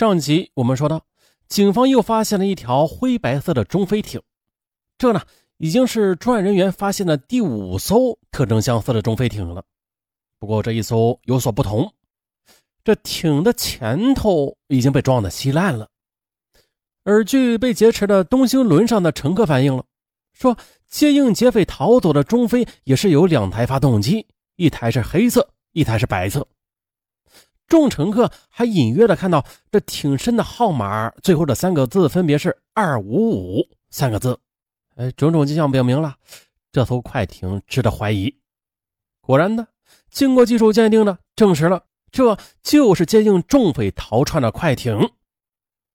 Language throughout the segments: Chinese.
上集我们说到，警方又发现了一条灰白色的中飞艇，这呢已经是专案人员发现的第五艘特征相似的中飞艇了。不过这一艘有所不同，这艇的前头已经被撞得稀烂了。而据被劫持的东星轮上的乘客反映了，说接应劫匪逃走的中飞也是有两台发动机，一台是黑色，一台是白色。众乘客还隐约的看到这挺身的号码，最后的三个字分别是“二五五”三个字。哎，种种迹象表明了这艘快艇值得怀疑。果然呢，经过技术鉴定呢，证实了这就是接应众匪逃窜的快艇。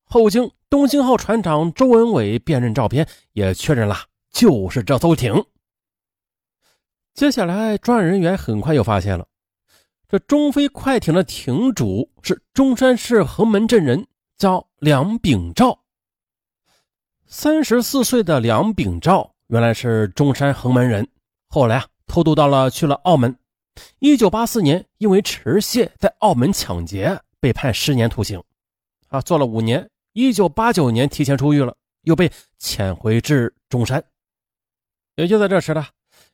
后经东兴号船长周文伟辨认照片，也确认了就是这艘艇。接下来，专案人员很快又发现了。这中飞快艇的艇主是中山市横门镇人，叫梁炳照。三十四岁的梁炳照原来是中山横门人，后来啊偷渡到了去了澳门。一九八四年因为持械在澳门抢劫被判十年徒刑，啊，坐了五年。一九八九年提前出狱了，又被遣回至中山。也就在这时呢，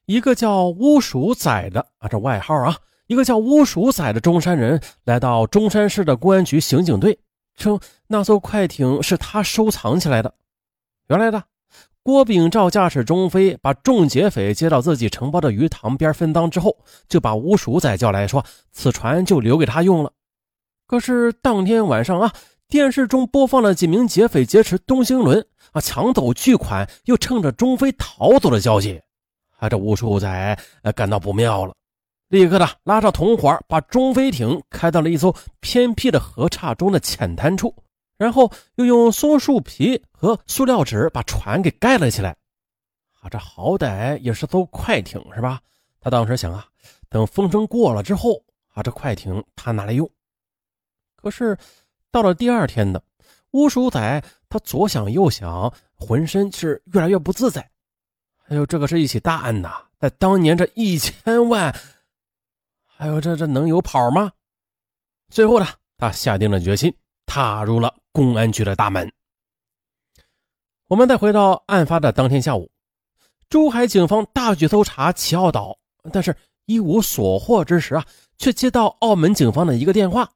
一个叫乌鼠仔的啊，这外号啊。一个叫乌鼠仔的中山人来到中山市的公安局刑警队，称那艘快艇是他收藏起来的。原来的郭炳照驾驶中飞，把众劫匪接到自己承包的鱼塘边分赃之后，就把乌鼠仔叫来说：“此船就留给他用了。”可是当天晚上啊，电视中播放了几名劫匪劫持东兴轮啊，抢走巨款，又乘着中飞逃走的消息，啊，这乌鼠仔感到不妙了。立刻的拉上同伙，把中飞艇开到了一艘偏僻的河岔中的浅滩处，然后又用松树皮和塑料纸把船给盖了起来。啊，这好歹也是艘快艇是吧？他当时想啊，等风声过了之后，啊，这快艇他拿来用。可是到了第二天的乌鼠仔，他左想右想，浑身是越来越不自在。哎呦，这可是一起大案呐，在当年这一千万。还有这这能有跑吗？最后呢，他下定了决心，踏入了公安局的大门。我们再回到案发的当天下午，珠海警方大举搜查齐奥岛，但是一无所获之时啊，却接到澳门警方的一个电话，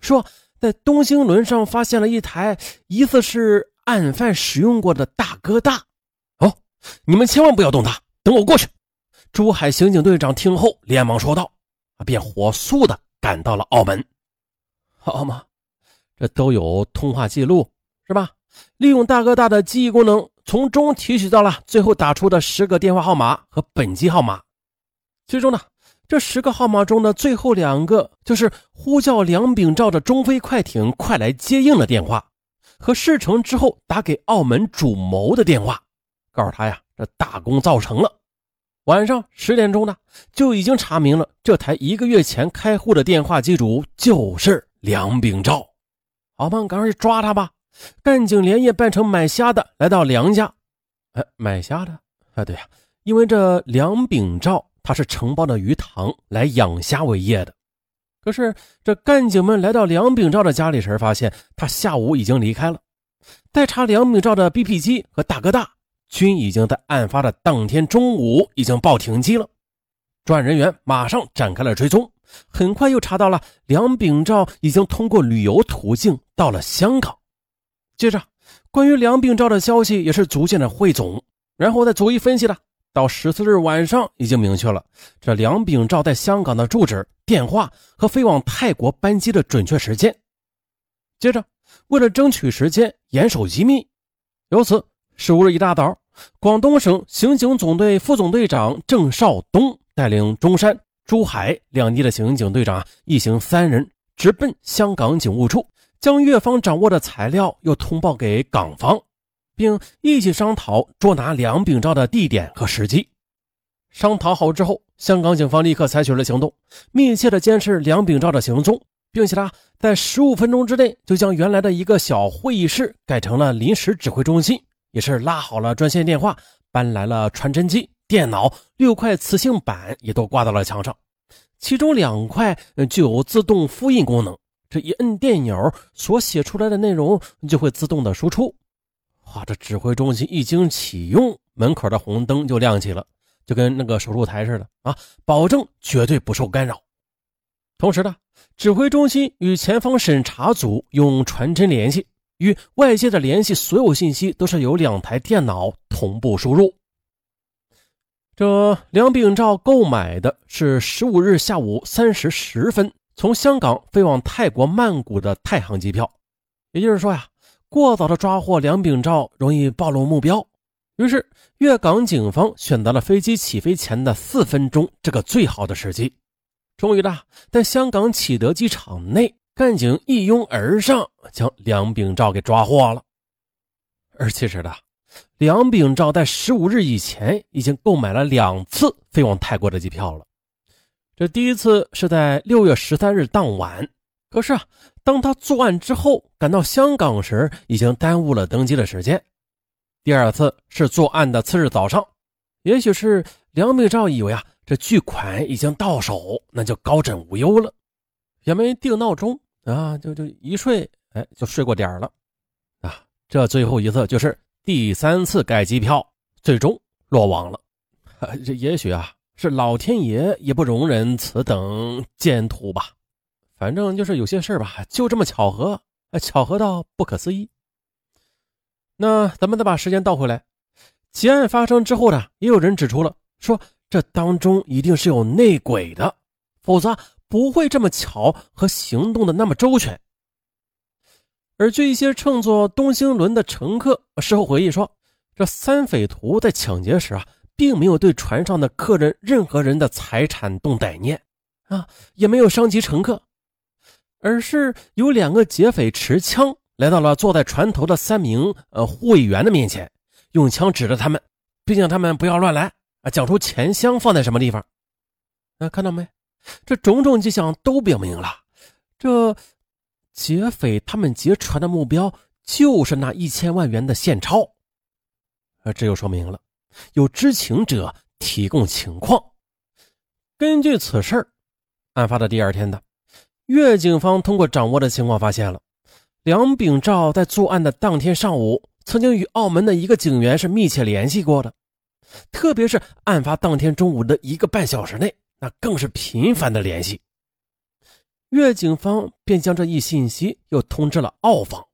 说在东兴轮上发现了一台疑似是案犯使用过的大哥大。哦，你们千万不要动他，等我过去。珠海刑警队长听后连忙说道。便火速的赶到了澳门，好嘛，这都有通话记录是吧？利用大哥大的记忆功能，从中提取到了最后打出的十个电话号码和本机号码。其中呢，这十个号码中的最后两个就是呼叫梁炳照的中飞快艇快来接应的电话，和事成之后打给澳门主谋的电话，告诉他呀，这大功造成了。晚上十点钟呢，就已经查明了这台一个月前开户的电话机主就是梁炳照。好吧，赶快去抓他吧！干警连夜扮成买虾的来到梁家。哎，买虾的？啊，对呀，因为这梁炳照他是承包的鱼塘来养虾为业的。可是这干警们来到梁炳照的家里时，发现他下午已经离开了。再查梁炳照的 BP 机和大哥大。均已经在案发的当天中午已经报停机了，专案人员马上展开了追踪，很快又查到了梁炳照已经通过旅游途径到了香港。接着，关于梁炳照的消息也是逐渐的汇总，然后再逐一分析了。到十四日晚上，已经明确了这梁炳照在香港的住址、电话和飞往泰国班机的准确时间。接着，为了争取时间，严守机密，由此。十五日一大早，广东省刑警总队副总队长郑少东带领中山、珠海两地的刑警队长一行三人直奔香港警务处，将越方掌握的材料又通报给港方，并一起商讨捉拿梁炳照的地点和时机。商讨好之后，香港警方立刻采取了行动，密切的监视梁炳照的行踪，并且他，在十五分钟之内就将原来的一个小会议室改成了临时指挥中心。也是拉好了专线电话，搬来了传真机、电脑，六块磁性板也都挂到了墙上，其中两块具有自动复印功能，这一摁电钮，所写出来的内容就会自动的输出。哇，这指挥中心一经启用，门口的红灯就亮起了，就跟那个手术台似的啊，保证绝对不受干扰。同时呢，指挥中心与前方审查组用传真联系，与外界的联系，所有信息都是由两台电脑同步输入。这梁炳照购买的是十五日下午三时十分从香港飞往泰国曼谷的太行机票，也就是说呀。过早的抓获梁炳照容易暴露目标，于是粤港警方选择了飞机起飞前的四分钟这个最好的时机。终于的，在香港启德机场内，干警一拥而上，将梁炳照给抓获了。而其实的，梁炳照在十五日以前已经购买了两次飞往泰国的机票了。这第一次是在六月十三日当晚。可是啊，当他作案之后赶到香港时，已经耽误了登机的时间。第二次是作案的次日早上，也许是梁炳照以为啊，这巨款已经到手，那就高枕无忧了，也没定闹钟啊，就就一睡，哎，就睡过点儿了啊。这最后一次就是第三次改机票，最终落网了。这也许啊，是老天爷也不容忍此等奸徒吧。反正就是有些事儿吧，就这么巧合，巧合到不可思议。那咱们再把时间倒回来，劫案发生之后呢，也有人指出了，说这当中一定是有内鬼的，否则不会这么巧和行动的那么周全。而据一些乘坐东星轮的乘客事后回忆说，这三匪徒在抢劫时啊，并没有对船上的客人任何人的财产动歹念啊，也没有伤及乘客。而是有两个劫匪持枪来到了坐在船头的三名呃护卫员的面前，用枪指着他们，并让他们不要乱来啊，讲出钱箱放在什么地方。啊，看到没？这种种迹象都表明了，这劫匪他们劫船的目标就是那一千万元的现钞。而，这就说明了有知情者提供情况。根据此事案发的第二天的。粤警方通过掌握的情况发现了，梁炳照在作案的当天上午，曾经与澳门的一个警员是密切联系过的，特别是案发当天中午的一个半小时内，那更是频繁的联系。粤警方便将这一信息又通知了澳方，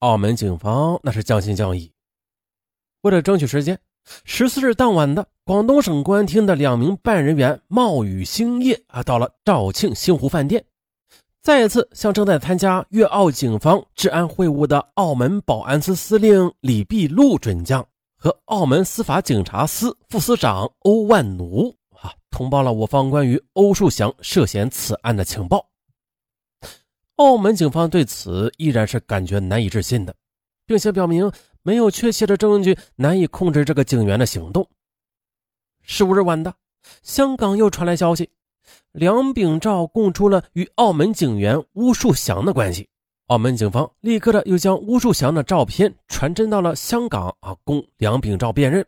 澳门警方那是将信将疑。为了争取时间，十四日当晚的广东省公安厅的两名办案人员冒雨星夜啊，到了肇庆星湖饭店。再次向正在参加粤澳警方治安会晤的澳门保安司司令李必禄准将和澳门司法警察司副司长欧万奴啊通报了我方关于欧树祥涉嫌此案的情报。澳门警方对此依然是感觉难以置信的，并且表明没有确切的证据，难以控制这个警员的行动。十五日晚的，香港又传来消息。梁炳照供出了与澳门警员巫树祥的关系，澳门警方立刻的又将巫树祥的照片传真到了香港啊，供梁炳照辨认。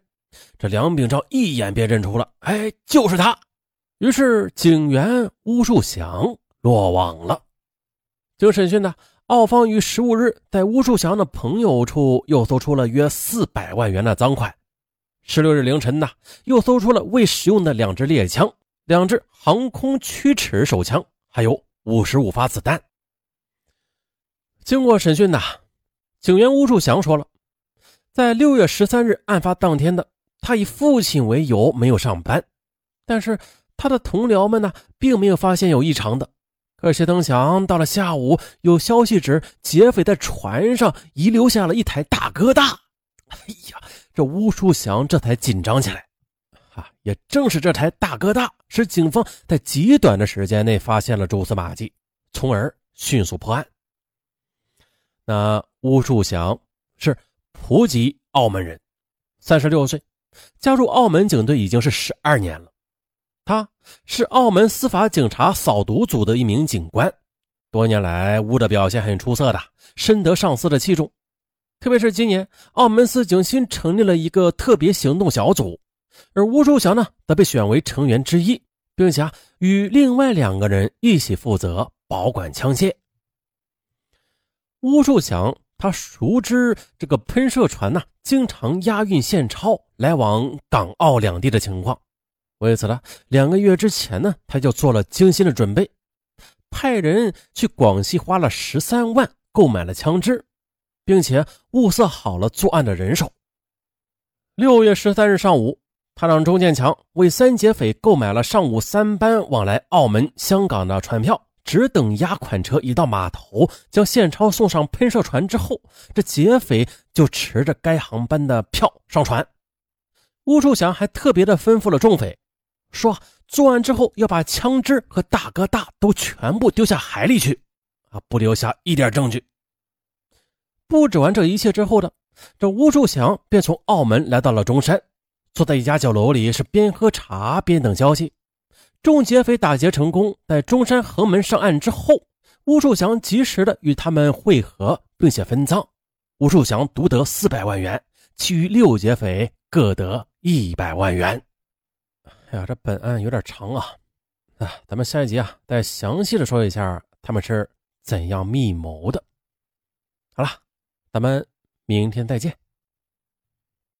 这梁炳照一眼便认出了，哎，就是他。于是警员巫树祥落网了。经审讯呢，澳方于十五日在巫树祥的朋友处又搜出了约四百万元的赃款。十六日凌晨呢，又搜出了未使用的两支猎枪。两支航空曲尺手枪，还有五十五发子弹。经过审讯呐，警员巫树祥说了，在六月十三日案发当天的，他以父亲为由没有上班，但是他的同僚们呢，并没有发现有异常的。可谁曾想，到了下午，有消息指劫匪在船上遗留下了一台大哥大。哎呀，这吴树祥这才紧张起来。也正是这台大哥大，使警方在极短的时间内发现了蛛丝马迹，从而迅速破案。那巫树祥是普吉澳门人，三十六岁，加入澳门警队已经是十二年了。他是澳门司法警察扫毒组的一名警官，多年来巫的表现很出色的，深得上司的器重。特别是今年，澳门司警新成立了一个特别行动小组。而吴树祥呢，则被选为成员之一，并且与另外两个人一起负责保管枪械。巫树祥他熟知这个喷射船呢，经常押运现钞来往港澳两地的情况。为此呢，两个月之前呢，他就做了精心的准备，派人去广西花了十三万购买了枪支，并且物色好了作案的人手。六月十三日上午，他让钟建强为三劫匪购买了上午三班往来澳门、香港的船票，只等押款车一到码头，将现钞送上喷射船之后，这劫匪就持着该航班的票上船。吴树祥还特别的吩咐了众匪。说作案之后要把枪支和大哥大都全部丢下海里去，啊，不留下一点证据。布置完这一切之后的这吴树祥便从澳门来到了中山，坐在一家酒楼里是边喝茶边等消息。众劫匪打劫成功，在中山横门上岸之后，吴树祥及时的与他们会合，并且分赃。吴树祥独得四百万元，其余六劫匪各得一百万元。哎呀，这本案有点长啊，啊，咱们下一集啊，再详细的说一下他们是怎样密谋的。好了，咱们明天再见。